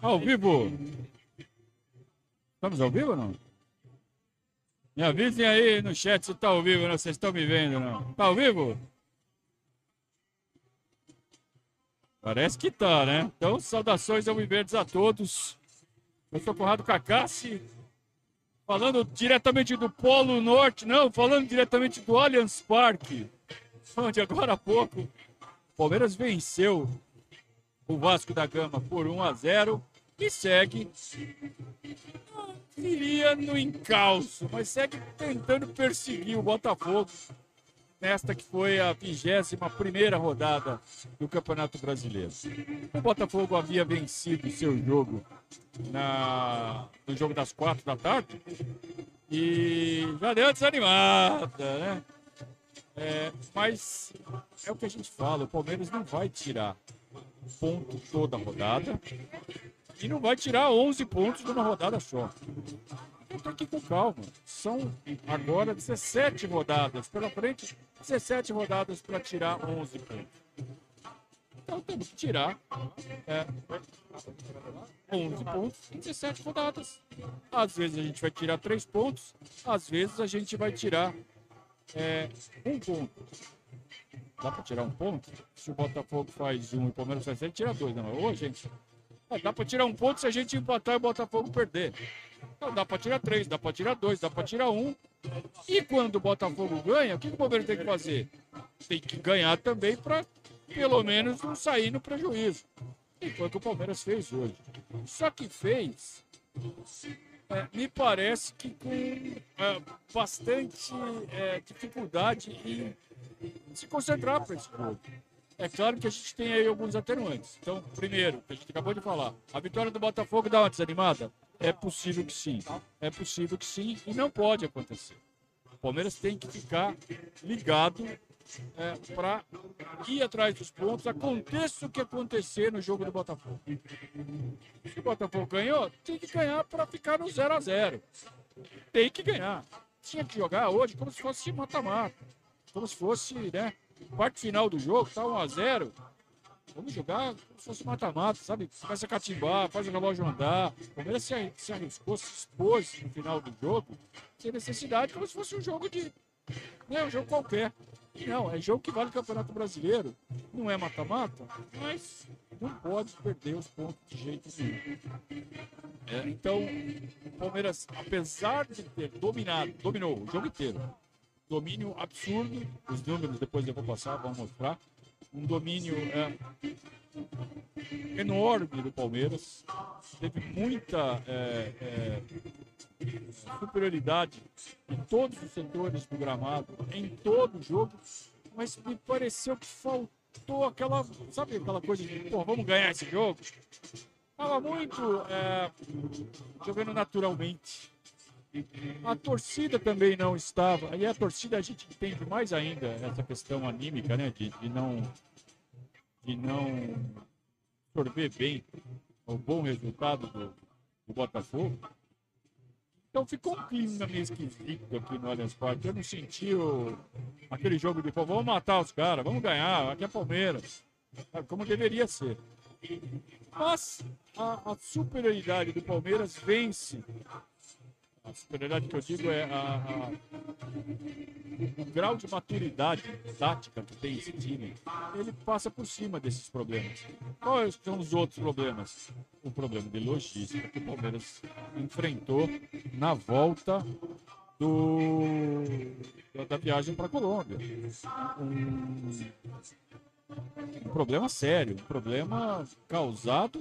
Ao vivo? Estamos ao vivo ou não? Me avisem aí no chat se tá ao vivo, não. Vocês estão me vendo, não? Tá ao vivo? Parece que tá, né? Então, saudações ao Viverdes a todos. Eu sou Conrado Cacassi, falando diretamente do Polo Norte, não, falando diretamente do Allianz Parque, onde agora há pouco o Palmeiras venceu o Vasco da Gama por 1 a 0 e segue, não diria no encalço, mas segue tentando perseguir o Botafogo nesta que foi a 21 rodada do Campeonato Brasileiro. O Botafogo havia vencido seu jogo na, no jogo das quatro da tarde e já deu desanimada, né? É, mas é o que a gente fala, o Palmeiras não vai tirar ponto toda rodada e não vai tirar 11 pontos numa rodada só. Então tem que ir com calma. São agora 17 rodadas pela frente, 17 rodadas para tirar 11 pontos. Então temos que tirar é, 11 pontos em 17 rodadas. Às vezes a gente vai tirar 3 pontos, às vezes a gente vai tirar é, um ponto. Dá para tirar um ponto? Se o Botafogo faz um e o Palmeiras faz 7, tira dois, não. Né? Ô, gente, dá para tirar um ponto se a gente empatar e o Botafogo perder. Então dá para tirar três, dá para tirar dois, dá para tirar um. E quando o Botafogo ganha, o que o Palmeiras tem que fazer? Tem que ganhar também para pelo menos não sair no prejuízo. E foi o que o Palmeiras fez hoje. Só que fez, é, me parece que com é, bastante é, dificuldade em se concentrar para esse jogo. É claro que a gente tem aí alguns atenuantes. Então, primeiro, a gente acabou de falar, a vitória do Botafogo dá uma desanimada? É possível que sim. É possível que sim e não pode acontecer. O Palmeiras tem que ficar ligado é, para ir atrás dos pontos, aconteça o que acontecer no jogo do Botafogo. Se o Botafogo ganhou, tem que ganhar para ficar no 0 a 0 Tem que ganhar. Tinha que jogar hoje como se fosse mata-mata. Como se fosse, né? Parte final do jogo, tá 1 a 0 Vamos jogar como se fosse mata-mata, sabe? Começa a catimbar, faz o relógio andar. O Palmeiras se, se arriscou, se expôs no final do jogo, sem necessidade, como se fosse um jogo de. Né, um jogo qualquer. Não, é jogo que vale o Campeonato Brasileiro. Não é mata-mata, mas não pode perder os pontos de jeito nenhum. É, então, o Palmeiras, apesar de ter dominado, dominou o jogo inteiro, domínio absurdo, os números depois eu vou passar, vou mostrar um domínio é, enorme do Palmeiras, teve muita é, é, superioridade em todos os setores do gramado, em todo o jogo, mas me pareceu que faltou aquela, sabe aquela coisa de, pô, vamos ganhar esse jogo? Estava muito é, jogando naturalmente. A torcida também não estava. E a torcida a gente entende mais ainda essa questão anímica, né? De, de não de não absorver bem o bom resultado do, do Botafogo. Então ficou um clima meio esquisito aqui no Allianz Parque. Eu não senti o, aquele jogo de pô, vamos matar os caras, vamos ganhar, aqui é Palmeiras. Como deveria ser. Mas a, a superioridade do Palmeiras vence a superioridade que eu digo é a, a, o grau de maturidade tática que tem esse time. Ele passa por cima desses problemas. Quais são os outros problemas? O problema de logística que o Palmeiras enfrentou na volta do, da viagem para a Colômbia. Um, um problema sério, um problema causado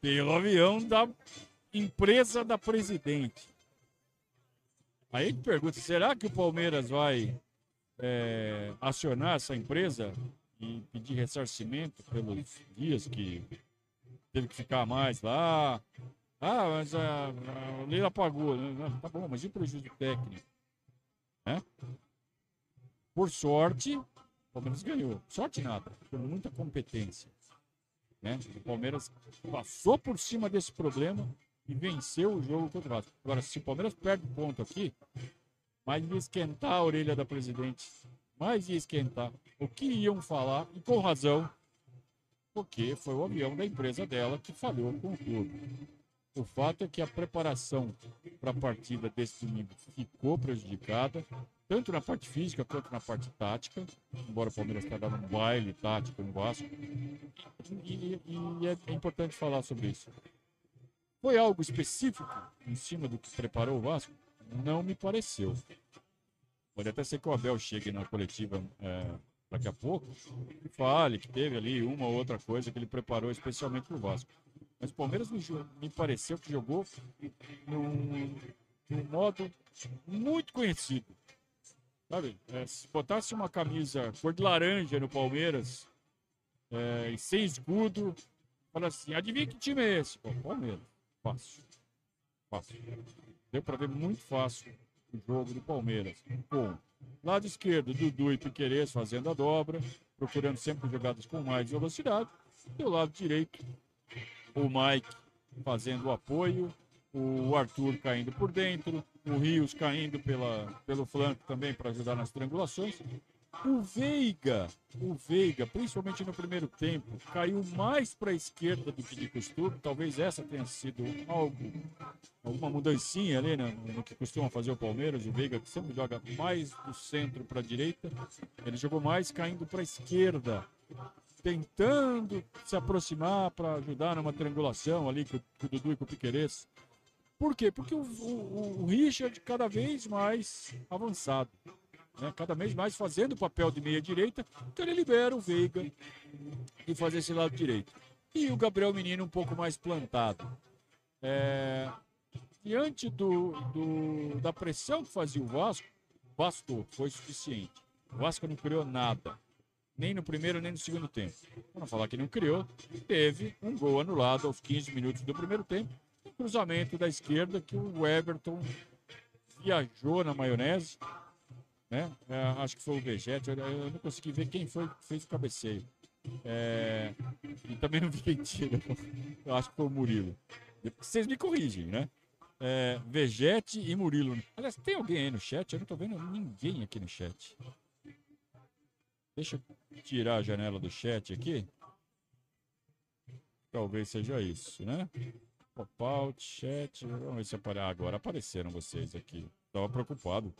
pelo avião da empresa da presidente. Aí pergunta, será que o Palmeiras vai é, acionar essa empresa e pedir ressarcimento pelos dias que teve que ficar mais lá? Ah, mas a, a Leila pagou. Tá bom, mas e o prejuízo técnico? Né? Por sorte, o Palmeiras ganhou. Sorte nada, por muita competência. Né? O Palmeiras passou por cima desse problema e venceu o jogo contra o Vasco. Agora, se o Palmeiras perde ponto aqui, mais ia esquentar a orelha da presidente. Mais ia esquentar. O que iam falar, e com razão, porque foi o avião da empresa dela que falhou com o clube. O fato é que a preparação para a partida desse domingo ficou prejudicada, tanto na parte física quanto na parte tática, embora o Palmeiras tenha dado um baile tático no Vasco. E, e, é importante falar sobre isso. Foi algo específico em cima do que preparou o Vasco? Não me pareceu. Pode até ser que o Abel chegue na coletiva é, daqui a pouco e fale que teve ali uma ou outra coisa que ele preparou especialmente para o Vasco. Mas o Palmeiras me, me pareceu que jogou num, num modo muito conhecido. Sabe? É, se botasse uma camisa cor de laranja no Palmeiras é, sem escudo, fala assim: adivinha que time é esse? Pô, Palmeiras. Fácil. Fácil. Deu para ver muito fácil o jogo do Palmeiras. Com lado esquerdo, Dudu e Piquerez fazendo a dobra, procurando sempre jogadas com mais velocidade. E o lado direito, o Mike fazendo o apoio, o Arthur caindo por dentro, o Rios caindo pela, pelo flanco também para ajudar nas triangulações. O Veiga, o Veiga, principalmente no primeiro tempo, caiu mais para a esquerda do que de costume. Talvez essa tenha sido algo, alguma mudancinha ali no, no que costuma fazer o Palmeiras. O Veiga que sempre joga mais do centro para a direita, ele jogou mais caindo para a esquerda tentando se aproximar para ajudar numa triangulação ali com, o Dudu e com o Piquerez. Por quê? Porque o, o, o Richard cada vez mais avançado, né? cada vez mais fazendo o papel de meia direita, então ele libera o Veiga e faz esse lado direito. E o Gabriel Menino um pouco mais plantado. É... Diante do, do, da pressão que fazia o Vasco, bastou, foi suficiente. O Vasco não criou nada nem no primeiro nem no segundo tempo. Não falar que não criou, teve um gol anulado aos 15 minutos do primeiro tempo, um cruzamento da esquerda que o Everton viajou na maionese, né? É, acho que foi o Vegete, eu, eu, não consegui ver quem foi que fez o cabeceio. É, e também não vi quem tira, eu acho que foi o Murilo. Vocês me corrigem, né? É, Vegete e Murilo. Aliás, tem alguém aí no chat? Eu não tô vendo ninguém aqui no chat. Deixa eu tirar a janela do chat aqui. Talvez seja isso, né? Pop-out, chat. Vamos ver se agora apareceram vocês aqui. Tava preocupado.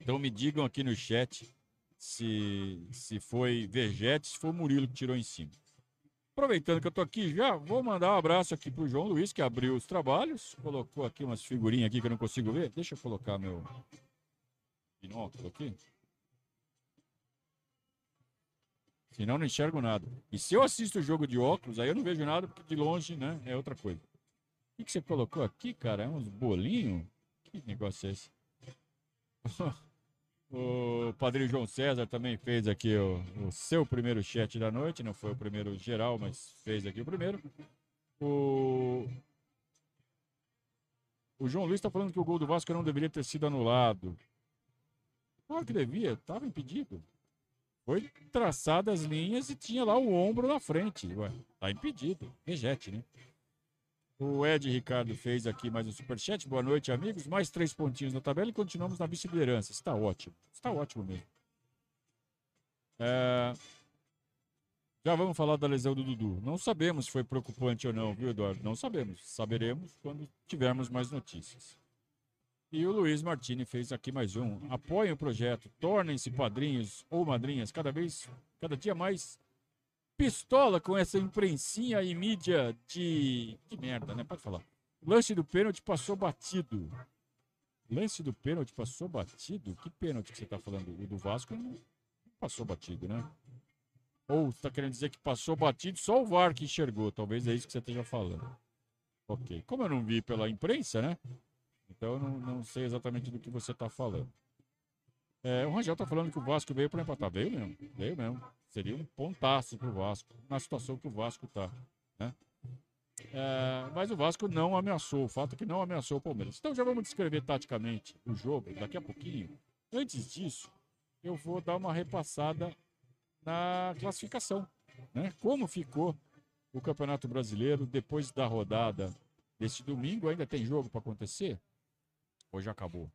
Então me digam aqui no chat se, se foi Vegete, se foi Murilo que tirou em cima. Aproveitando que eu tô aqui já, vou mandar um abraço aqui pro João Luiz, que abriu os trabalhos. Colocou aqui umas figurinhas aqui que eu não consigo ver. Deixa eu colocar meu, binóculo aqui. Senão não enxergo nada. E se eu assisto o jogo de óculos, aí eu não vejo nada, porque de longe, né, é outra coisa. O que, você colocou aqui, cara? É uns bolinhos? Que negócio é esse? o padrinho João César também fez aqui o, o, seu primeiro chat da noite. Não foi o primeiro geral, mas fez aqui o primeiro. O, o João Luiz está falando que o gol do Vasco não deveria ter sido anulado. Claro que devia, estava impedido. Foi traçadas as linhas e tinha lá o ombro na frente. Ué, tá impedido. Rejete, né? O Ed Ricardo fez aqui mais um superchat. Boa noite, amigos. Mais três pontinhos na tabela e continuamos na vice-liderança. Está ótimo. Está ótimo mesmo. É... Já vamos falar da lesão do Dudu. Não sabemos se foi preocupante ou não, viu, Eduardo? Não sabemos. Saberemos quando tivermos mais notícias. E o Luiz Martini fez aqui mais um. Apoiem o projeto, tornem-se padrinhos ou madrinhas cada vez, cada dia mais pistola com essa imprensinha e mídia de. de merda, né? Pode falar. Lance do pênalti passou batido. Lance do pênalti passou batido? Que pênalti que você está falando? O do Vasco não passou batido, né? Ou você está querendo dizer que passou batido só o VAR que enxergou? Talvez é isso que você esteja falando. Ok. Como eu não vi pela imprensa, né? Então eu não, não sei exatamente do que você está falando. É, o Rangel está falando que o Vasco veio para empatar. Veio mesmo, veio mesmo. Seria um pontaço para o Vasco, na situação que o Vasco está. Né? É, mas o Vasco não ameaçou, o fato é que não ameaçou o Palmeiras. Então já vamos descrever taticamente o jogo daqui a pouquinho. Antes disso, eu vou dar uma repassada na classificação. Né? Como ficou o Campeonato Brasileiro depois da rodada deste domingo? Ainda tem jogo para acontecer? Já acabou?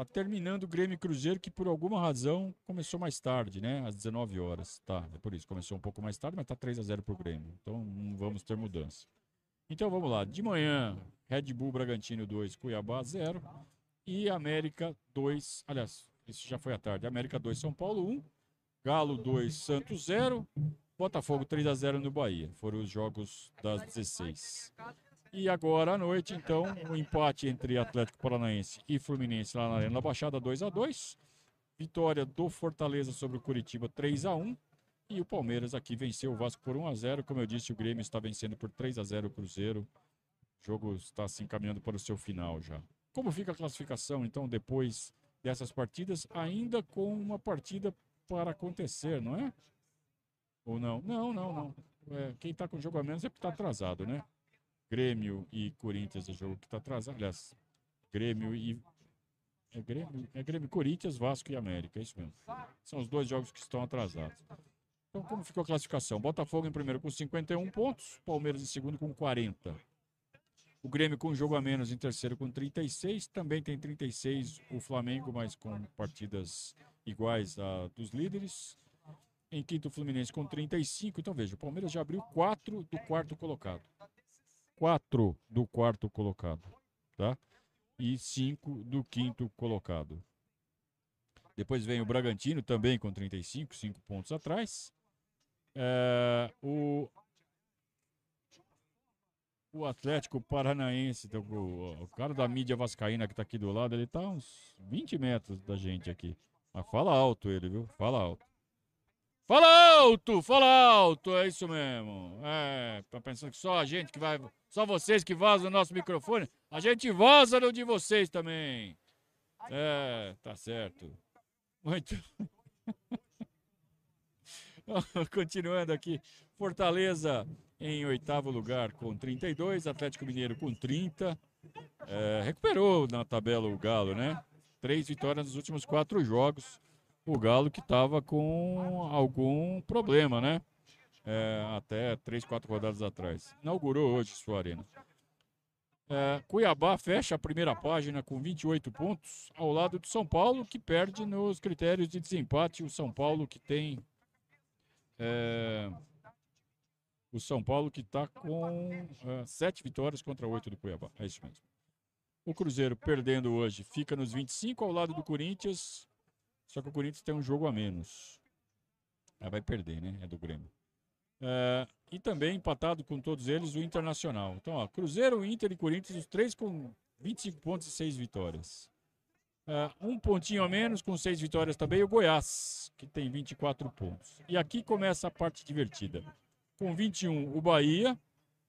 Tá terminando o Grêmio Cruzeiro, que por alguma razão começou mais tarde, né? Às 19 horas. Tá, é por isso. Começou um pouco mais tarde, mas tá 3 a 0 pro Grêmio. Então não vamos ter mudança. Então vamos lá. De manhã, Red Bull Bragantino 2, Cuiabá 0. E América 2. Aliás, isso já foi à tarde. América 2, São Paulo 1. Galo 2, Santos 0. Botafogo 3 a 0 no Bahia. Foram os jogos das 16. E agora à noite, então, o um empate entre Atlético Paranaense e Fluminense lá na Arena da Baixada 2 a 2 Vitória do Fortaleza sobre o Curitiba 3 a 1 E o Palmeiras aqui venceu o Vasco por 1 a 0 Como eu disse, o Grêmio está vencendo por 3 a 0 o Cruzeiro. O jogo está se encaminhando para o seu final já. Como fica a classificação, então, depois dessas partidas? Ainda com uma partida para acontecer, não é? Ou não? Não, não, não. É, quem está com jogo a menos é porque está atrasado, né? Grêmio e Corinthians é jogo que está atrasado. Aliás, Grêmio e. É Grêmio, é Grêmio, Corinthians, Vasco e América, é isso mesmo. São os dois jogos que estão atrasados. Então, como ficou a classificação? Botafogo em primeiro com 51 pontos, Palmeiras em segundo com 40. O Grêmio com um jogo a menos em terceiro com 36, também tem 36 o Flamengo, mas com partidas iguais a dos líderes. Em quinto, o Fluminense com 35. Então veja, o Palmeiras já abriu 4 do quarto colocado. 4 do quarto colocado, tá? E 5 do quinto colocado. Depois vem o Bragantino também com 35, 5 pontos atrás. É, o, o Atlético Paranaense, então, o, o, cara da mídia vascaína que está aqui do lado, ele está uns 20 metros da gente aqui. Mas fala alto ele, viu? Fala alto. Fala alto, fala alto, é isso mesmo. É, tá pensando que só a gente que vai, só vocês que vazam o nosso microfone, a gente vaza no de vocês também. É, tá certo. Muito. Continuando aqui, Fortaleza em oitavo lugar com 32, Atlético Mineiro com 30. É, recuperou na tabela o Galo, né? Três vitórias nos últimos quatro jogos o Galo que estava com algum problema, né? É, até três, quatro rodadas atrás. Inaugurou hoje sua arena. É, Cuiabá fecha a primeira página com 28 pontos, ao lado do São Paulo, que perde nos critérios de desempate. O São Paulo que tem. É, o São Paulo que está com é, sete vitórias contra oito do Cuiabá. É isso mesmo. O Cruzeiro perdendo hoje fica nos 25 ao lado do Corinthians, só que o Corinthians tem um jogo a menos. Aí vai perder, né? É do Grêmio. É, e também empatado com todos eles o Internacional. Então, ó, Cruzeiro, Inter e Corinthians, os três com 25 pontos e 6 vitórias. É, um pontinho a menos, com 6 vitórias também, o Goiás, que tem 24 pontos. E aqui começa a parte divertida. Com 21, o Bahia,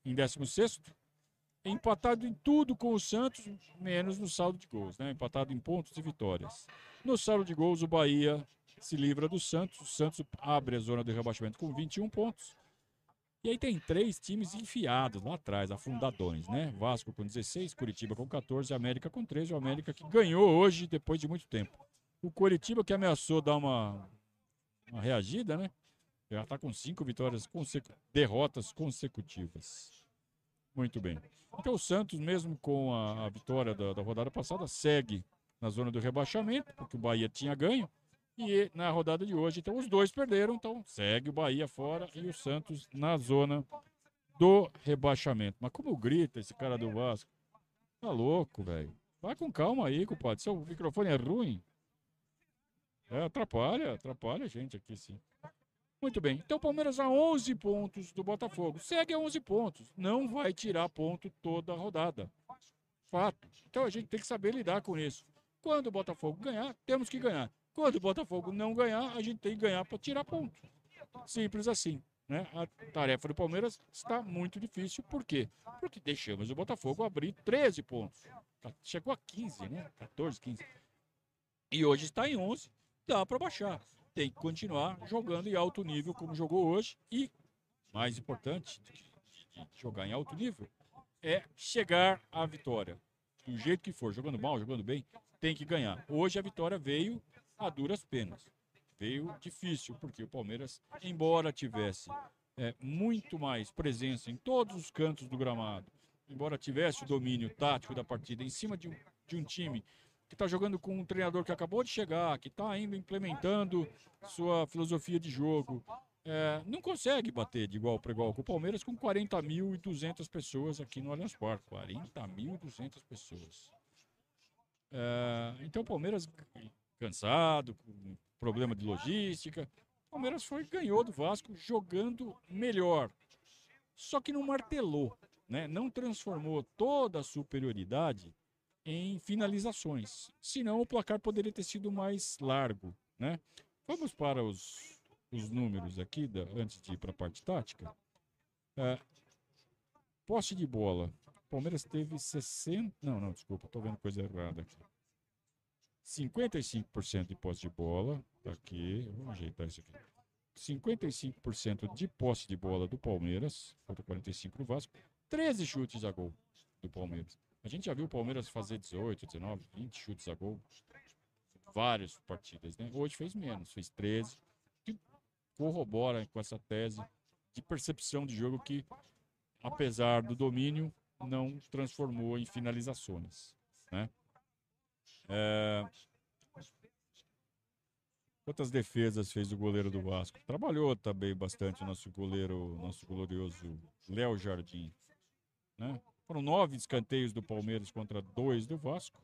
em 16 empatado em tudo com o Santos, menos no saldo de gols, né? Empatado em pontos e vitórias. No saldo de gols, o Bahia se livra do Santos. O Santos abre a zona de rebaixamento com 21 pontos. E aí tem três times enfiados lá atrás, afundadões, né? Vasco com 16, Curitiba com 14, América com 13. O América que ganhou hoje depois de muito tempo. O Curitiba que ameaçou dar uma, uma reagida, né? Já está com cinco vitórias, consecu derrotas consecutivas. Muito bem. Então o Santos, mesmo com a, a vitória da, da, rodada passada, segue na zona do rebaixamento, porque o Bahia tinha ganho. E na rodada de hoje, então os dois perderam, então segue o Bahia fora e o Santos na zona do rebaixamento. Mas como grita esse cara do Vasco? Tá louco, velho. Vai com calma aí, compadre. Seu microfone é ruim. É, atrapalha, atrapalha a gente aqui, sim. Muito bem. Então o Palmeiras a 11 pontos do Botafogo. Segue a 11 pontos. Não vai tirar ponto toda a rodada. Fato. Então a gente tem que saber lidar com isso. Quando o Botafogo ganhar, temos que ganhar. Quando o Botafogo não ganhar, a gente tem que ganhar para tirar ponto. Simples assim. Né? A tarefa do Palmeiras está muito difícil. Por quê? Porque deixamos o Botafogo abrir 13 pontos. Tá, chegou a 15, né? 14, 15. E hoje está em 11. Dá para baixar tem que continuar jogando em alto nível como jogou hoje e, mais importante de jogar em alto nível, é chegar à vitória. Do jeito que for, jogando mal, jogando bem, tem que ganhar. Hoje a vitória veio a duras penas. Veio difícil, porque o Palmeiras, embora tivesse é, muito mais presença em todos os cantos do gramado, embora tivesse o domínio tático da partida em cima de um, de um time que está jogando com um treinador que acabou de chegar, que está ainda implementando sua filosofia de jogo, é, não consegue bater de igual para igual com o Palmeiras com 40.200 pessoas aqui no Allianz Parque. 40.200 pessoas. É, então o Palmeiras cansado, com problema de logística. O Palmeiras foi ganhou do Vasco jogando melhor. Só que não martelou, né? não transformou toda a superioridade em finalizações. Senão o placar poderia ter sido mais largo. Né? Vamos para os os números aqui, da, antes de ir para a parte tática. É, posse de bola. Palmeiras teve 60. Não, não, desculpa, estou vendo coisa errada aqui. 55% de posse de bola. Tá aqui, vamos ajeitar isso aqui. 55% de posse de bola do Palmeiras, contra 45% do Vasco. 13 chutes a gol do Palmeiras. A gente já viu o Palmeiras fazer 18, 19, 20 chutes a gol. Várias partidas, né? Hoje fez menos, fez 13 corrobora com essa tese de percepção de jogo que, apesar do domínio, não transformou em finalizações. Né? É... Quantas defesas fez o goleiro do Vasco? Trabalhou também bastante o nosso goleiro, nosso glorioso Léo Jardim. Né? Foram nove escanteios do Palmeiras contra dois do Vasco.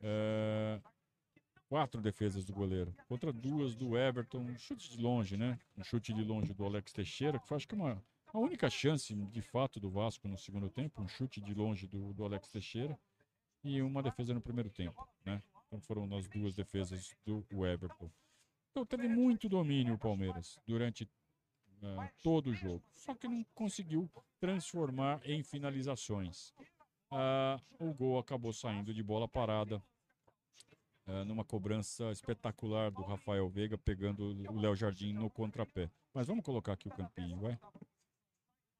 É... Quatro defesas do goleiro. Contra duas do Everton. Um chute de longe, né? Um chute de longe do Alex Teixeira, que foi acho que uma, a única chance, de fato, do Vasco no segundo tempo. Um chute de longe do, do Alex Teixeira. E uma defesa no primeiro tempo, né? Então foram as duas defesas do Everton. Então teve muito domínio o Palmeiras durante uh, todo o jogo. Só que não conseguiu transformar em finalizações. Uh, o gol acabou saindo de bola parada é, numa cobrança espetacular do Rafael Veiga, pegando o Léo Jardim no contrapé. Mas vamos colocar aqui o campinho, vai?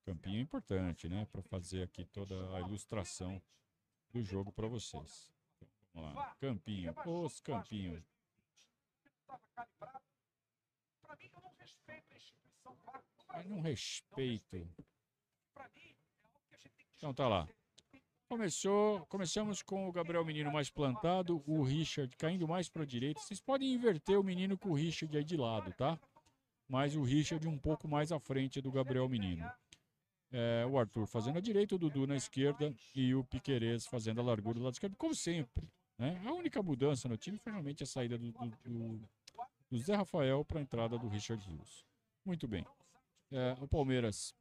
Campinho é importante, né? Para fazer aqui toda a ilustração do jogo para vocês. Então, vamos lá. Campinho, os campinhos. Mas não respeito. Então tá lá. Começou, começamos com o Gabriel Menino mais plantado, o Richard caindo mais para a direita. Vocês podem inverter o menino com o Richard aí de lado, tá? Mas o Richard um pouco mais à frente do Gabriel Menino. É, o Arthur fazendo a direita, o Dudu na esquerda e o Piquerez fazendo a largura do lado esquerdo, como sempre. Né? A única mudança no time foi realmente a saída do, do, do, do Zé Rafael para a entrada do Richard Rios. Muito bem. É, o Palmeiras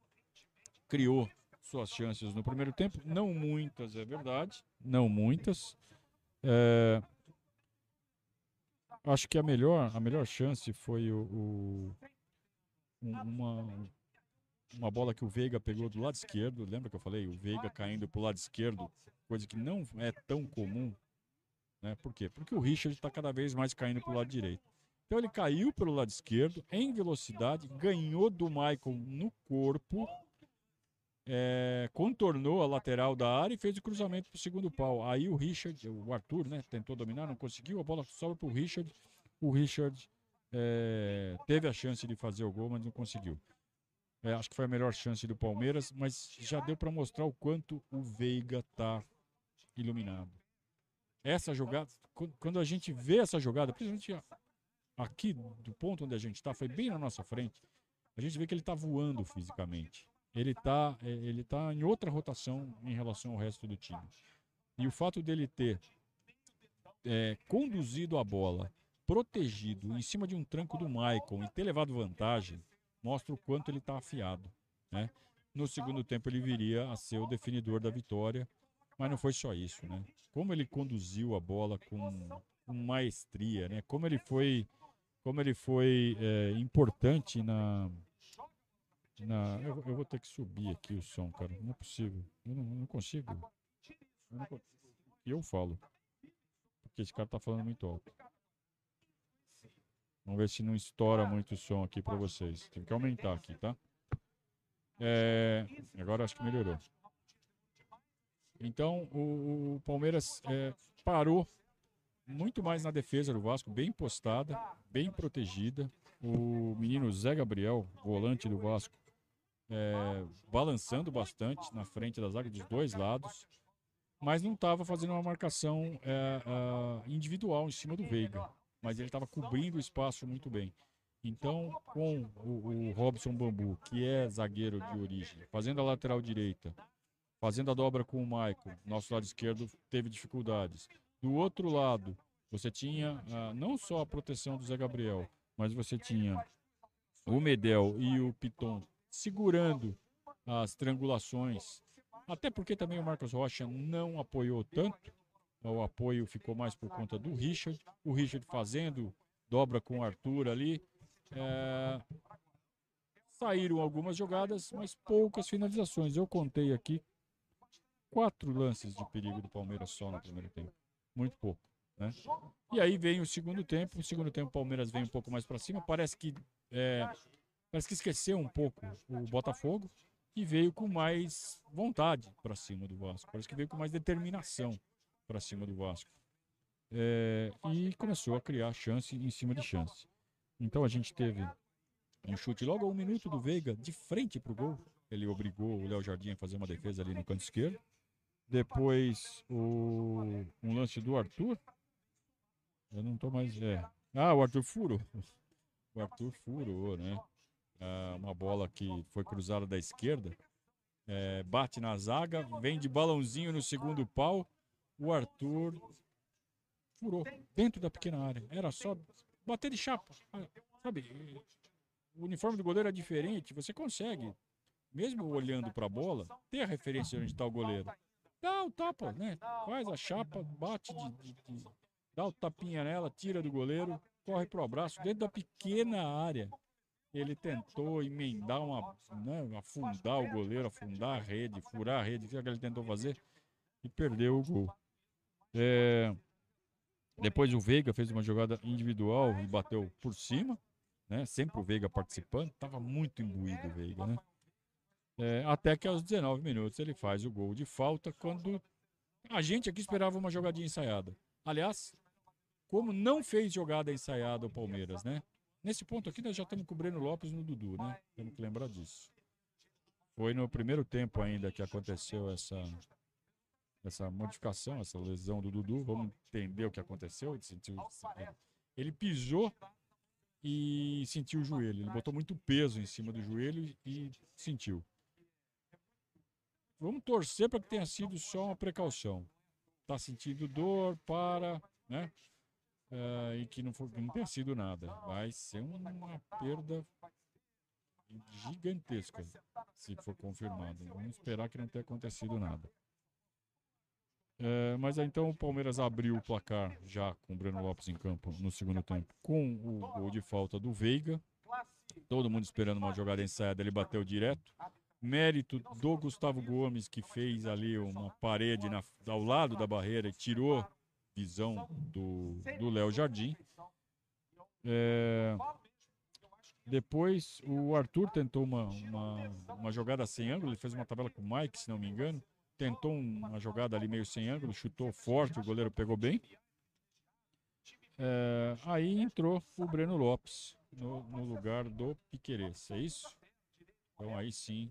criou suas chances no primeiro tempo. Não muitas, é verdade. Não muitas. É... Acho que a melhor, a melhor chance foi o, o uma, uma bola que o Veiga pegou do lado esquerdo. Lembra que eu falei? O Veiga caindo para o lado esquerdo, coisa que não é tão comum. Né? Por quê? Porque o Richard está cada vez mais caindo para o lado direito. Então ele caiu pelo lado esquerdo, em velocidade, ganhou do Michael no corpo é, contornou a lateral da área e fez o cruzamento para o segundo pau. Aí o Richard, o Arthur, né, tentou dominar, não conseguiu, a bola sobra para o Richard. O Richard é, teve a chance de fazer o gol, mas não conseguiu. É, acho que foi a melhor chance do Palmeiras, mas já deu para mostrar o quanto o Veiga tá iluminado. Essa jogada, quando a gente vê essa jogada, principalmente aqui do ponto onde a gente está, foi bem na nossa frente, a gente vê que ele está voando fisicamente ele está é, ele tá em outra rotação em relação ao resto do time. E o fato dele ter é, conduzido a bola, protegido em cima de um tranco do Michael e ter levado vantagem, mostra o quanto ele está afiado. Né? No segundo tempo ele viria a ser o definidor da vitória, mas não foi só isso. Né? Como ele conduziu a bola com, com maestria, né? como ele foi, como ele foi é, importante na, não, eu, eu, vou ter que subir aqui o som, cara. Não é possível. Eu não, não consigo. Eu, não, eu falo. Porque esse cara tá falando muito alto. Vamos ver se não estoura muito o som aqui para vocês. Tem que aumentar aqui, tá? É, agora acho que melhorou. Então, o, o Palmeiras é, parou muito mais na defesa do Vasco, bem postada, bem protegida. O menino Zé Gabriel, volante do Vasco, é, balançando bastante na frente da zaga dos dois lados. mas não estava fazendo uma marcação é, é, individual em cima do Veiga. Mas ele estava cobrindo o espaço muito bem. Então, com o, o, Robson Bambu, que é zagueiro de origem, fazendo a lateral direita, fazendo a dobra com o Maicon, nosso lado esquerdo teve dificuldades. Do outro lado, você tinha ah, não só a proteção do Zé Gabriel, mas você tinha o Medel e o Piton segurando as triangulações. Até porque também o Marcos Rocha não apoiou tanto. O apoio ficou mais por conta do Richard. O Richard fazendo dobra com o Arthur ali. É... Saíram algumas jogadas, mas poucas finalizações. Eu contei aqui quatro lances de perigo do Palmeiras só no primeiro tempo. Muito pouco. Né? E aí vem o segundo tempo. O segundo tempo o Palmeiras vem um pouco mais para cima. Parece que é, parece que esqueceu um pouco o Botafogo e veio com mais vontade para cima do Vasco. Parece que veio com mais determinação para cima do Vasco. É, e começou a criar chance em cima de chance. Então a gente teve um chute logo a um minuto do Veiga de frente para o gol. Ele obrigou o Léo Jardim a fazer uma defesa ali no canto esquerdo. Depois o, um lance do Arthur. Eu não tô mais. É. Ah, o Arthur furou. O Arthur furou, né? Ah, uma bola que foi cruzada da esquerda. É, bate na zaga, vem de balãozinho no segundo pau. O Arthur furou dentro da pequena área. Era só bater de chapa. Ah, sabe, o uniforme do goleiro é diferente. Você consegue, mesmo olhando para a bola, ter a referência onde está o goleiro. Dá o tapa, né? Faz a chapa, bate de, de, de, dá o tapinha nela, tira do goleiro, corre pro abraço dentro da pequena área. Ele tentou emendar uma, né, afundar o goleiro, afundar a rede, furar a rede, o que ele tentou fazer e perdeu o gol. É, depois o Veiga fez uma jogada individual e bateu por cima, né? Sempre o Veiga participando, estava muito imbuído o Veiga, né? É, até que aos 19 minutos ele faz o gol de falta quando a gente aqui esperava uma jogadinha ensaiada. Aliás, como não fez jogada ensaiada o Palmeiras, né? Nesse ponto aqui nós já estamos com o Breno Lopes no Dudu, né? Temos que lembrar disso. Foi no primeiro tempo ainda que aconteceu essa essa modificação, essa lesão do Dudu. Vamos entender o que aconteceu. Ele, sentiu, ele pisou e sentiu o joelho. Ele botou muito peso em cima do joelho e sentiu. Vamos torcer para que tenha sido só uma precaução. Está sentindo dor, para, né? Uh, e que não, for, não tenha sido nada. Vai ser uma perda gigantesca se for confirmado. Vamos esperar que não tenha acontecido nada. Uh, mas então o Palmeiras abriu o placar já com o Breno Lopes em campo no segundo tempo, com o gol de falta do Veiga. Todo mundo esperando uma jogada ensaiada, ele bateu direto mérito do Gustavo Gomes, que fez ali uma parede na, ao lado da barreira e tirou visão do Léo Jardim. É, depois o Arthur tentou uma, uma, uma, jogada sem ângulo, ele fez uma tabela com o Mike, se não me engano. Tentou uma jogada ali meio sem ângulo, chutou forte, o goleiro pegou bem. É, aí entrou o Breno Lopes no, no lugar do Piqueires, é isso? Então aí sim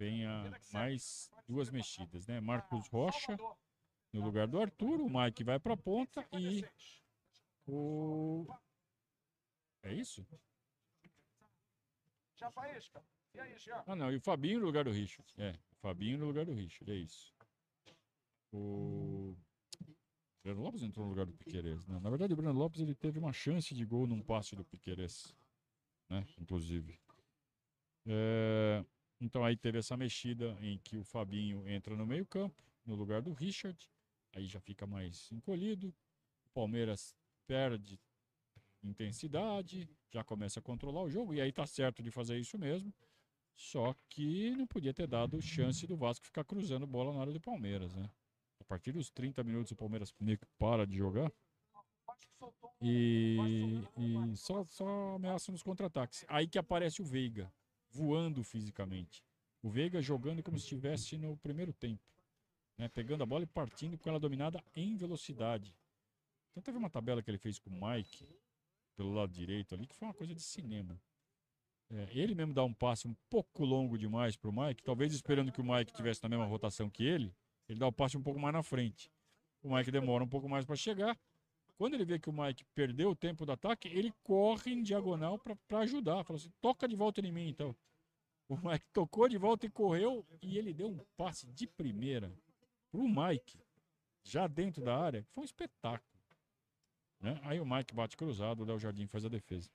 venha mais duas mexidas, né? Marcos Rocha no lugar do Arthur, o Mike vai para a ponta e o é isso? Ah, não, e o Fabinho no lugar do Richard. É, o Fabinho no lugar do Richard, é isso. O Breno Lopes entrou no lugar do Piqueires, né? Na verdade, o Breno Lopes ele teve uma chance de gol num passe do Piqueires, né? Inclusive. É... Então aí teve essa mexida em que o Fabinho entra no meio-campo, no lugar do Richard, aí já fica mais encolhido. O Palmeiras perde intensidade, já começa a controlar o jogo, e aí tá certo de fazer isso mesmo. Só que não podia ter dado chance do Vasco ficar cruzando bola na área do Palmeiras, né? A partir dos 30 minutos o Palmeiras para de jogar. E, e só, só ameaça nos contra-ataques. Aí que aparece o Veiga voando fisicamente. O Veiga jogando como se estivesse no primeiro tempo. Né? Pegando a bola e partindo com ela dominada em velocidade. Então teve uma tabela que ele fez com o Mike, pelo lado direito ali, que foi uma coisa de cinema. É, ele mesmo dá um passe um pouco longo demais para o Mike, talvez esperando que o Mike tivesse na mesma rotação que ele, Ele dá o passe um pouco mais na frente. O Mike demora um pouco mais para chegar. Quando ele vê que o Mike perdeu o tempo do ataque, ele corre em diagonal para ajudar. Fala assim: toca de volta em mim, então. O Mike tocou de volta e correu. E ele deu um passe de primeira pro Mike, já dentro da área. Foi um espetáculo. Né? Aí o Mike bate cruzado, o Léo Jardim faz a defesa.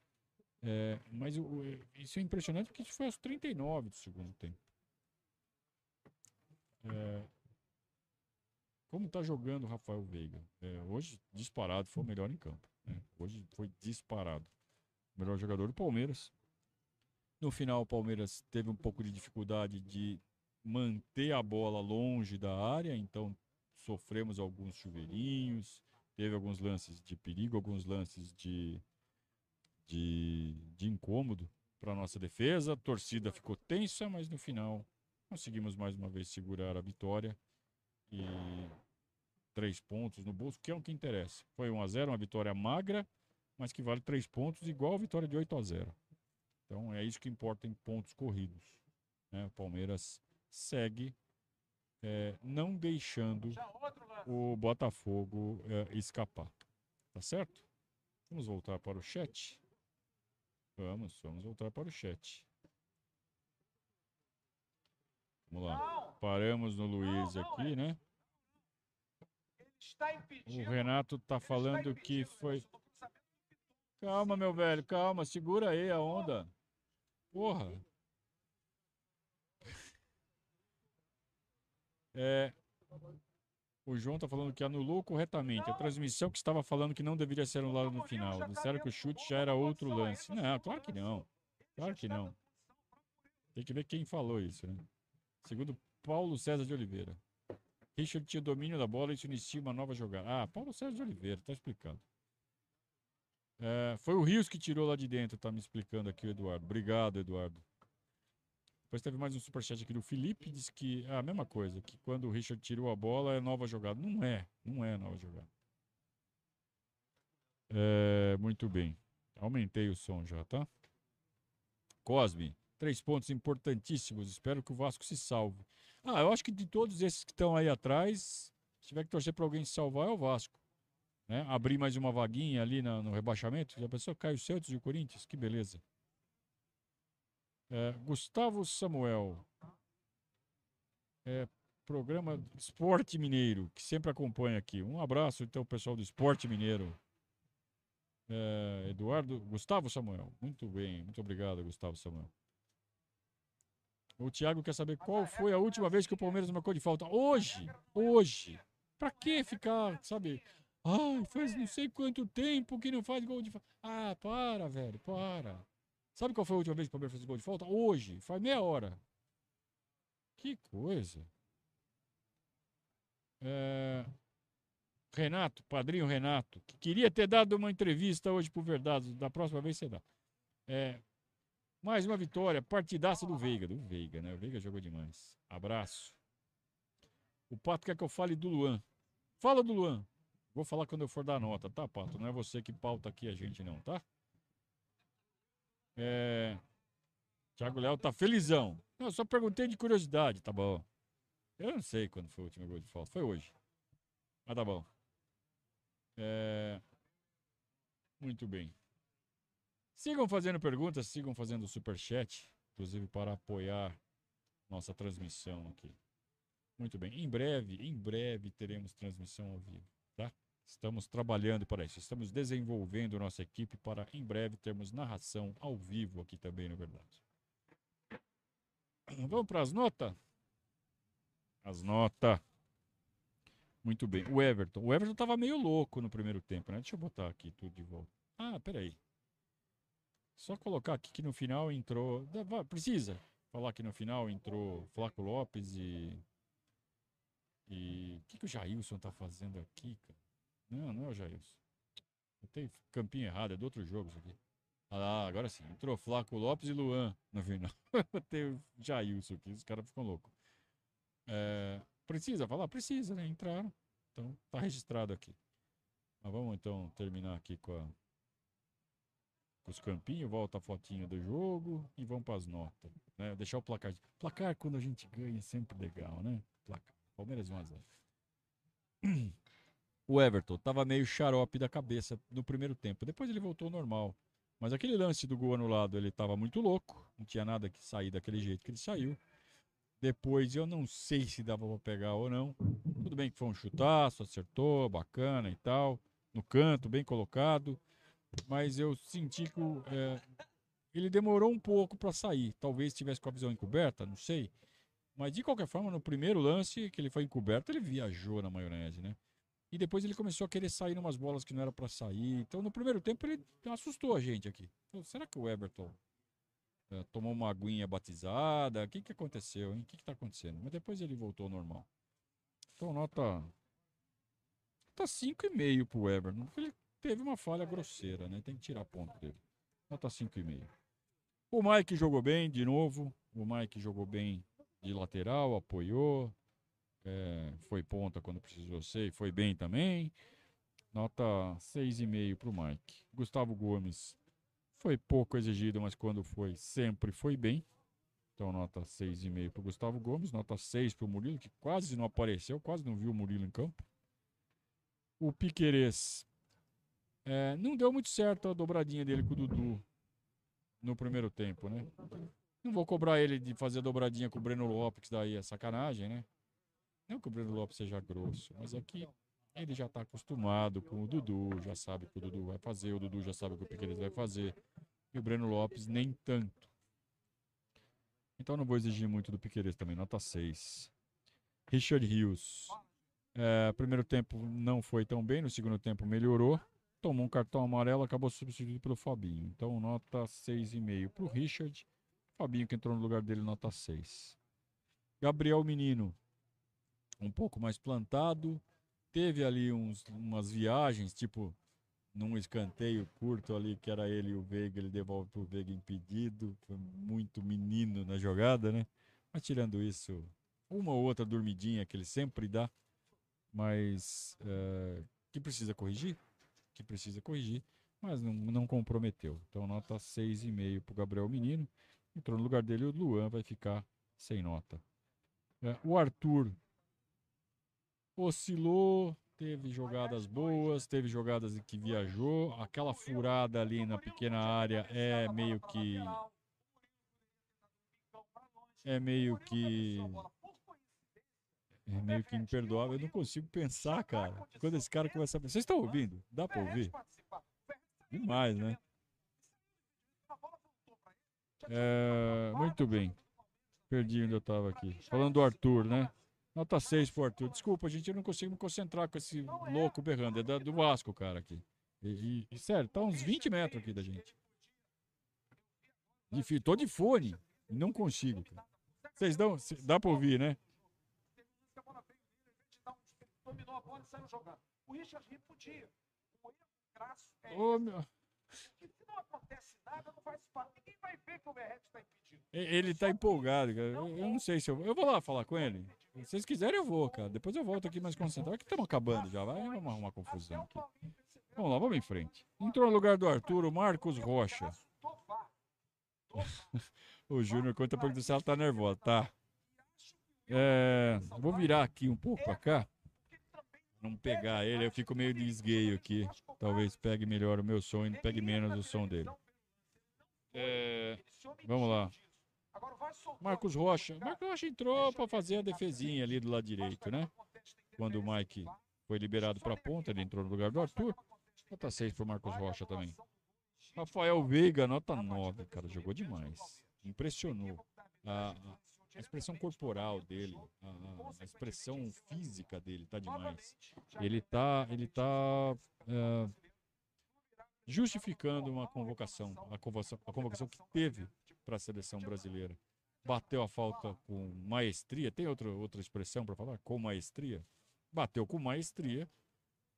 É, mas o, isso é impressionante porque isso foi aos 39 do segundo tempo. É, como está jogando o Rafael Veiga? É, hoje, disparado, foi o melhor em campo. Né? Hoje foi disparado. Melhor jogador do Palmeiras. No final, o Palmeiras teve um pouco de dificuldade de manter a bola longe da área, então sofremos alguns chuveirinhos, teve alguns lances de perigo, alguns lances de, de, de incômodo para nossa defesa. A torcida ficou tensa, mas no final conseguimos mais uma vez segurar a vitória e três pontos no bolso, que é o que interessa. Foi 1 a 0 uma vitória magra, mas que vale três pontos, igual a vitória de 8 a 0 Então é isso que importa em pontos corridos. Né? O Palmeiras segue é, não deixando o Botafogo é, escapar. Tá certo? Vamos voltar para o chat. Vamos, vamos voltar para o chat. Vamos lá. Paramos no Luiz aqui, né? O Renato tá falando que foi. Calma, meu velho, calma, segura aí a onda. Porra. É, o João tá falando que anulou corretamente a transmissão que estava falando que não deveria ser anulada no final. Disseram que o chute já era outro lance. Não, claro que não. Claro que não. Tem que ver quem falou isso, né? Segundo Paulo César de Oliveira. Richard tinha domínio da bola e isso inicia uma nova jogada. Ah, Paulo de Oliveira, tá explicado. É, foi o Rios que tirou lá de dentro, tá me explicando aqui o Eduardo. Obrigado, Eduardo. Depois teve mais um superchat aqui do Felipe, disse que é a mesma coisa, que quando o Richard tirou a bola é nova jogada. Não é, não é nova jogada. É, muito bem. Aumentei o som já, tá? Cosme, três pontos importantíssimos. Espero que o Vasco se salve. Ah, eu acho que de todos esses que estão aí atrás, se tiver que torcer para alguém se salvar, é o Vasco. Né? Abrir mais uma vaguinha ali no, no rebaixamento. Já pensou? Cai o Santos e o Corinthians? Que beleza. É, Gustavo Samuel. É, programa Esporte Mineiro, que sempre acompanha aqui. Um abraço, então, pessoal do Esporte Mineiro. É, Eduardo, Gustavo Samuel. Muito bem, muito obrigado, Gustavo Samuel. O Thiago quer saber qual foi a última vez que o Palmeiras marcou de falta. Hoje, hoje. Pra que ficar, sabe? Ai, faz não sei quanto tempo que não faz gol de falta. Ah, para, velho, para. Sabe qual foi a última vez que o Palmeiras fez gol de falta? Hoje, faz meia hora. Que coisa. É... Renato, padrinho Renato, que queria ter dado uma entrevista hoje por Verdade. Da próxima vez você dá. É... Mais uma vitória, partidaça do Veiga. Do Veiga, né? O Veiga jogou demais. Abraço. O Pato quer que eu fale do Luan. Fala do Luan. Vou falar quando eu for dar nota, tá, Pato? Não é você que pauta aqui a gente, não, tá? É... Thiago Léo tá felizão. Não, só perguntei de curiosidade, tá bom. Eu não sei quando foi o último gol de falta. Foi hoje. Mas tá bom. É... Muito bem. Sigam fazendo perguntas, sigam fazendo superchat, inclusive para apoiar nossa transmissão aqui. Muito bem. Em breve, em breve teremos transmissão ao vivo, tá? Estamos trabalhando para isso. Estamos desenvolvendo nossa equipe para em breve termos narração ao vivo aqui também, na verdade. Vamos para as notas? As notas. Muito bem. O Everton. O Everton estava meio louco no primeiro tempo, né? Deixa eu botar aqui tudo de volta. Ah, peraí. Só colocar aqui que no final entrou. Precisa falar que no final entrou Flaco Lopes e. E. O que, que o Jailson tá fazendo aqui, cara? Não, não é o Jailson. Eu tenho campinho errado, é do outro jogo isso aqui. Ah agora sim. Entrou Flaco Lopes e Luan no final. Tem o Jailson aqui, os caras ficam loucos. É, precisa falar? Precisa, né? Entraram. Então tá registrado aqui. Mas vamos então terminar aqui com, a, os campinhos, volta a fotinha do jogo e vamos para as notas. Né? Deixar o placar. Placar quando a gente ganha é sempre legal, né? Placar. Palmeiras 1x0. O Everton tava meio xarope da cabeça no primeiro tempo. Depois ele voltou ao normal. Mas aquele lance do gol anulado, ele tava muito louco. Não tinha nada que sair daquele jeito que ele saiu. Depois eu não sei se dava pra pegar ou não. Tudo bem que foi um chutaço, acertou, bacana e tal. No canto, bem colocado. Mas eu senti que é, ele demorou um pouco para sair. Talvez tivesse com a visão encoberta, não sei. Mas de qualquer forma, no primeiro lance que ele foi encoberto, ele viajou na maionese, né? E depois ele começou a querer sair umas bolas que não era para sair. Então no primeiro tempo ele assustou a gente aqui. Será que o Everton é, tomou uma aguinha batizada? O que, que aconteceu, hein? O que, que tá acontecendo? Mas depois ele voltou ao normal. Então nota. Nota 5,5 pro Everton. Ele teve uma falha grosseira, né? Tem que tirar ponto dele. Nota 5,5. O Mike jogou bem de novo. O Mike jogou bem de lateral, apoiou. É, foi ponta quando precisou ser, foi bem também. Nota 6,5 para o Mike. Gustavo Gomes foi pouco exigido, mas quando foi, sempre foi bem. Então, nota 6,5 para o Gustavo Gomes. Nota 6 para o Murilo, que quase não apareceu, quase não viu o Murilo em campo. O Piquerez é, não deu muito certo a dobradinha dele com o Dudu no primeiro tempo, né? Não vou cobrar ele de fazer dobradinha com o Breno Lopes, que daí é sacanagem, né? Não que o Breno Lopes seja grosso, mas aqui ele já está acostumado com o Dudu, já sabe o que o Dudu vai fazer, o Dudu já sabe o que o Piqueires vai fazer. E o Breno Lopes nem tanto. Então não vou exigir muito do Piqueires também, nota 6. Richard Rios. É, primeiro tempo não foi tão bem, no segundo tempo melhorou. Tomou um cartão amarelo, acabou substituído pelo Fabinho. Então nota 6,5 para o Richard. Fabinho que entrou no lugar dele, nota 6. Gabriel Menino um pouco mais plantado. Teve ali uns, umas viagens, tipo num escanteio curto ali, que era ele e o Veiga, ele devolve pro Veiga impedido. Foi muito menino na jogada, né? Mas tirando isso, uma ou outra dormidinha que ele sempre dá, mas é, que precisa corrigir, que precisa corrigir, mas não, não comprometeu. Então, nota 6,5 para o Gabriel Menino. Entrou no lugar dele o Luan, vai ficar sem nota. É, o Arthur oscilou, teve jogadas boas, teve jogadas que viajou. Aquela furada ali na pequena área é meio que. É meio que. É meio que imperdoável. Eu não consigo pensar, cara. Quando esse cara começa a. Vocês estão ouvindo? Dá pra ouvir? Demais, né? É, muito bem. Perdi onde eu tava aqui. Falando do Arthur, né? Nota 6 pro Arthur. Desculpa, gente, eu não consigo me concentrar com esse louco berrando. É da, do Vasco, cara, aqui. E, e, sério, tá uns 20 metros aqui da gente. De, tô de fone. Não consigo, cara. Vocês dão. Dá pra ouvir, né? Dominou a bola e saiu jogando. O Richard podia. O erro crasso é. Ô, meu se não acontece nada, não faz parte. Ninguém vai ver que o Berrete está impedindo. Ele está empolgado, cara. Eu, eu, não sei se eu vou. Eu vou lá falar com ele. Se vocês quiserem, eu vou, cara. Depois eu volto aqui mais concentrado. Que estamos acabando já. Vai, vamos arrumar confusão aqui. Vamos lá, vamos em frente. Entrou no lugar do Arthur o Marcos Rocha. o Júnior conta porque se ela tá nervosa, tá? É, vou virar aqui um pouco pra cá não pegar ele, eu fico meio desgueio aqui. Talvez pegue melhor o meu som e pegue menos o som dele. É, vamos lá. Marcos Rocha. Marcos Rocha entrou para fazer a defesinha ali do lado direito, né? Quando o Mike foi liberado para a ponta, ele entrou no lugar do Arthur. Nota 6 para Marcos Rocha também. Rafael Veiga, nota 9, cara, jogou demais. Impressionou. A, a expressão corporal dele, a, a, expressão física dele tá demais. Ele tá, ele tá é, justificando uma convocação, a convocação, a convocação que teve para a seleção brasileira. Bateu a falta com maestria. Tem outra, outra expressão para falar? Com maestria? Bateu com maestria,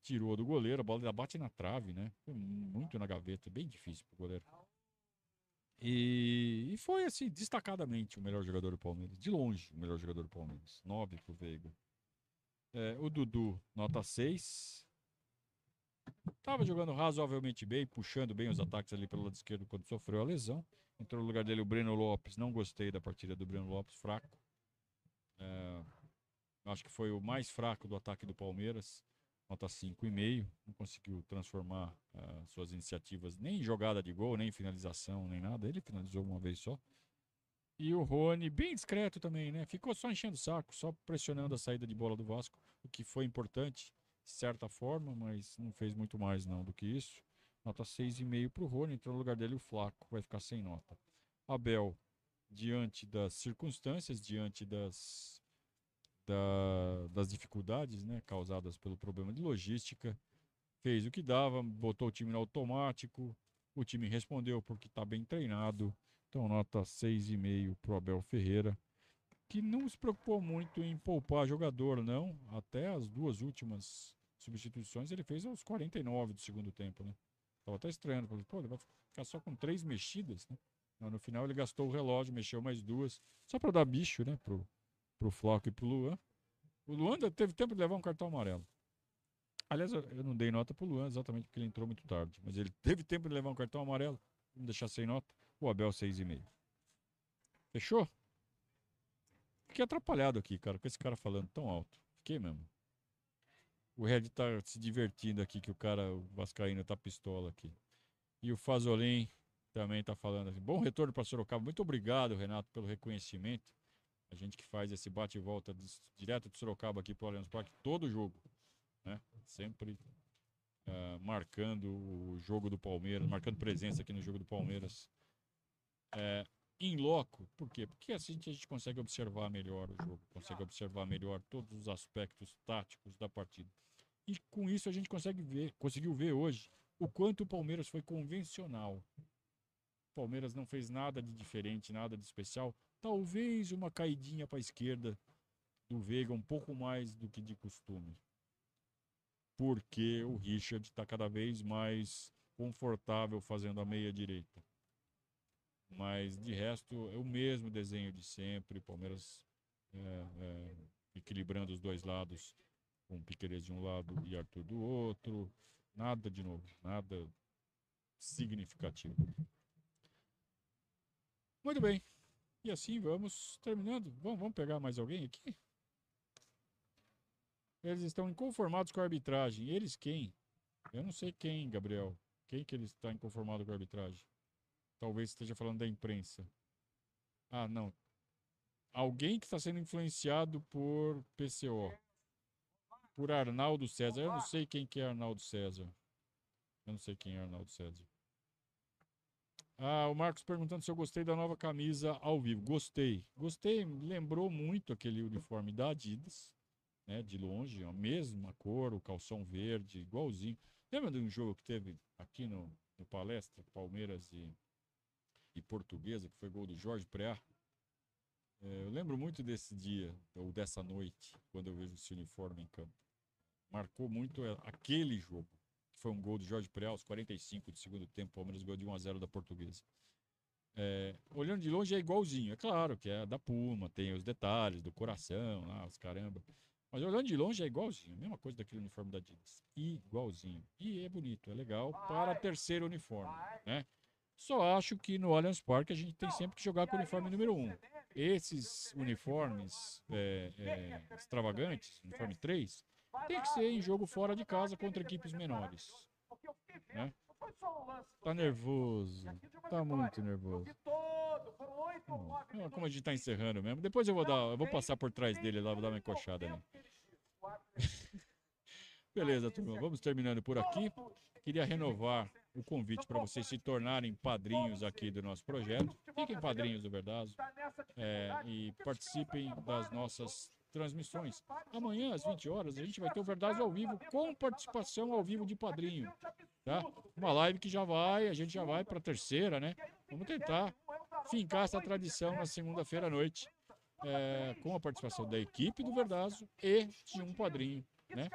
tirou do goleiro, a bola bate na trave, né? Muito na gaveta, bem difícil para o goleiro. E, e, foi, assim, destacadamente o melhor jogador do Palmeiras. De longe, o melhor jogador do Palmeiras. 9 pro Veiga. É, o Dudu, nota 6. Tava jogando razoavelmente bem, puxando bem os ataques ali pelo lado esquerdo quando sofreu a lesão. Entrou no lugar dele o Breno Lopes. Não gostei da partida do Breno Lopes, fraco. É, Acho que foi o mais fraco do ataque do Palmeiras. Nota 5,5. Não conseguiu transformar uh, suas iniciativas nem em jogada de gol, nem em finalização, nem nada. Ele finalizou uma vez só. E o Rony, bem discreto também, né? Ficou só enchendo o saco, só pressionando a saída de bola do Vasco, o que foi importante, de certa forma, mas não fez muito mais não do que isso. Nota 6,5 para o Rony, entrou no lugar dele o Flaco, vai ficar sem nota. Abel, diante das circunstâncias, diante das, da, das dificuldades né, causadas pelo problema de logística, fez o que dava, botou o time no automático, o time respondeu porque está bem treinado, então nota 6,5 para o Abel Ferreira, que não se preocupou muito em poupar jogador, não, até as duas últimas substituições ele fez aos 49 do segundo tempo, né? Tava até estranhando. Falei, pô, ele vai ficar só com três mexidas, né? No final ele gastou o relógio, mexeu mais duas. Só para dar bicho, né? Pro, pro Floco e pro Luan. O Luan teve tempo de levar um cartão amarelo. Aliás, eu não dei nota pro Luan exatamente porque ele entrou muito tarde. Mas ele teve tempo de levar um cartão amarelo. Vamos deixar sem nota. O Abel 6,5. Fechou? Fiquei atrapalhado aqui, cara, com esse cara falando tão alto. Fiquei mesmo. O Red tá se divertindo aqui, que o cara, o Vascaíno, tá pistola aqui. E o Fazolin também tá falando assim. Bom retorno para Sorocaba. Muito obrigado, Renato, pelo reconhecimento. A gente que faz esse bate e volta direto de Sorocaba aqui pro Allianz Parque, todo jogo. Né? Sempre uh, marcando o jogo do Palmeiras, marcando presença aqui no jogo do Palmeiras. É, em loco, por quê? Porque assim a gente consegue observar melhor o jogo, consegue observar melhor todos os aspectos táticos da partida. E com isso a gente consegue ver, conseguiu ver hoje o quanto o Palmeiras foi convencional. Palmeiras não fez nada de diferente, nada de especial. Talvez uma caidinha para a esquerda do Veiga, um pouco mais do que de costume. Porque o Richard está cada vez mais confortável fazendo a meia direita. Mas de resto é o mesmo desenho de sempre. Palmeiras é, é, equilibrando os dois lados com Piqueires de um lado e Arthur do outro. Nada de novo, nada significativo. Muito bem. E assim vamos terminando. Vamos, vamos pegar mais alguém aqui? Eles estão inconformados com a arbitragem. Eles quem? Eu não sei quem, Gabriel. Quem que ele está inconformado com a arbitragem? Talvez esteja falando da imprensa. Ah, não. Alguém que está sendo influenciado por PCO por Arnaldo César. Eu não sei quem que é Arnaldo César. Eu não sei quem é Arnaldo César. Ah, o Marcos perguntando se eu gostei da nova camisa ao vivo. Gostei. Gostei. Lembrou muito aquele uniforme da Adidas, né? De longe, a mesma cor, o calção verde, igualzinho. Lembra de um jogo que teve aqui no, no Palestra, Palmeiras e, e Portuguesa, que foi gol do Jorge Preá? É, eu lembro muito desse dia, ou dessa noite, quando eu vejo esse uniforme em campo marcou muito é aquele jogo, foi um gol do Jorge Preal aos 45 do segundo tempo, o Palmeiras ganhou de 1 a 0 da Portuguesa. É, olhando de longe é igualzinho, é claro que é da Puma, tem os detalhes do coração, lá, os caramba. Mas olhando de longe é igualzinho, a mesma coisa daquele uniforme da Adidas. Igualzinho. E é bonito, é legal para terceiro uniforme, né? Só acho que no Allianz Parque a gente tem sempre que jogar com o uniforme número 1. Um. Esses uniformes é, é, extravagantes, uniforme 3, tem que ser em jogo fora de casa contra equipes menores. Né? Tá nervoso. Tá muito nervoso. Como a gente tá encerrando mesmo. Depois eu vou dar. Eu vou passar por trás dele lá, vou dar uma encoxada né? Beleza, turma. Vamos terminando por aqui. Queria renovar o convite para vocês se tornarem padrinhos aqui do nosso projeto. Fiquem padrinhos do Verdazo é, e participem das nossas transmissões. Amanhã, às 20 horas, a gente vai ter o Verdade ao vivo com participação ao vivo de padrinho. Tá? Uma live que já vai, a gente já vai para a terceira, né? Vamos tentar fincar essa tradição na segunda-feira à noite. É, com a participação da equipe do Verdazo e de um padrinho, né?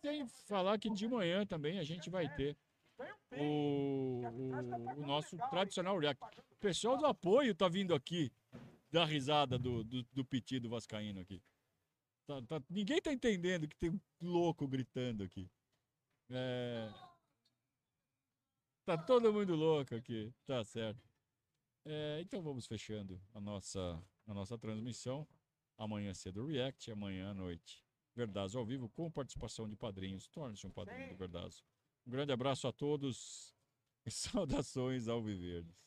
Sem falar que de manhã também a gente vai ter o, o, o nosso tradicional react. O pessoal do apoio tá vindo aqui dar risada do, do, do pedido vascaíno aqui. Tá, tá, ninguém tá entendendo que tem um louco gritando aqui. É... Tá todo mundo louco aqui, tá certo. É, então vamos fechando a nossa, a nossa transmissão. Amanhã cedo React, amanhã à noite. Verdazo ao vivo com participação de padrinhos. Torne-se um padrinho do Verdazo. Um grande abraço a todos e saudações ao Viverdes.